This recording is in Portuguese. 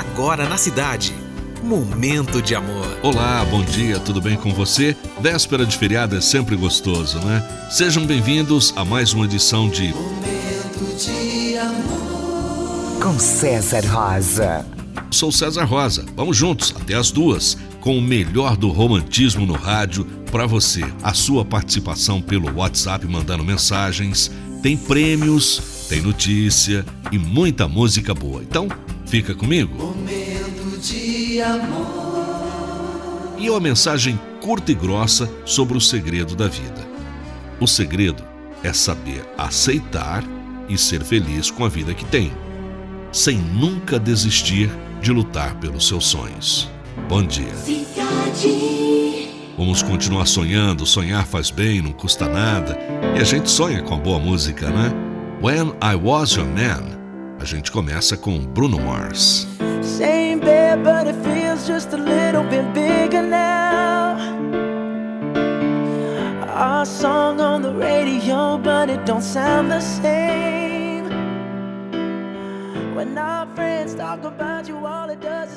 agora na cidade. Momento de amor. Olá, bom dia, tudo bem com você? Véspera de feriado é sempre gostoso, né? Sejam bem-vindos a mais uma edição de Momento de amor. Com César Rosa. Sou César Rosa. Vamos juntos até as duas com o melhor do romantismo no rádio para você. A sua participação pelo WhatsApp mandando mensagens, tem prêmios, tem notícia e muita música boa. Então, fica comigo. Momento de amor. E uma mensagem curta e grossa sobre o segredo da vida. O segredo é saber aceitar e ser feliz com a vida que tem, sem nunca desistir de lutar pelos seus sonhos. Bom dia. Vamos continuar sonhando, sonhar faz bem, não custa nada. E a gente sonha com a boa música, né? When I Was Your Man. A gente começa com Bruno Mars. Same bed, but it feels just a little bit bigger now. Our song on the radio, but it don't sound the same. When our friends talk about you, all it does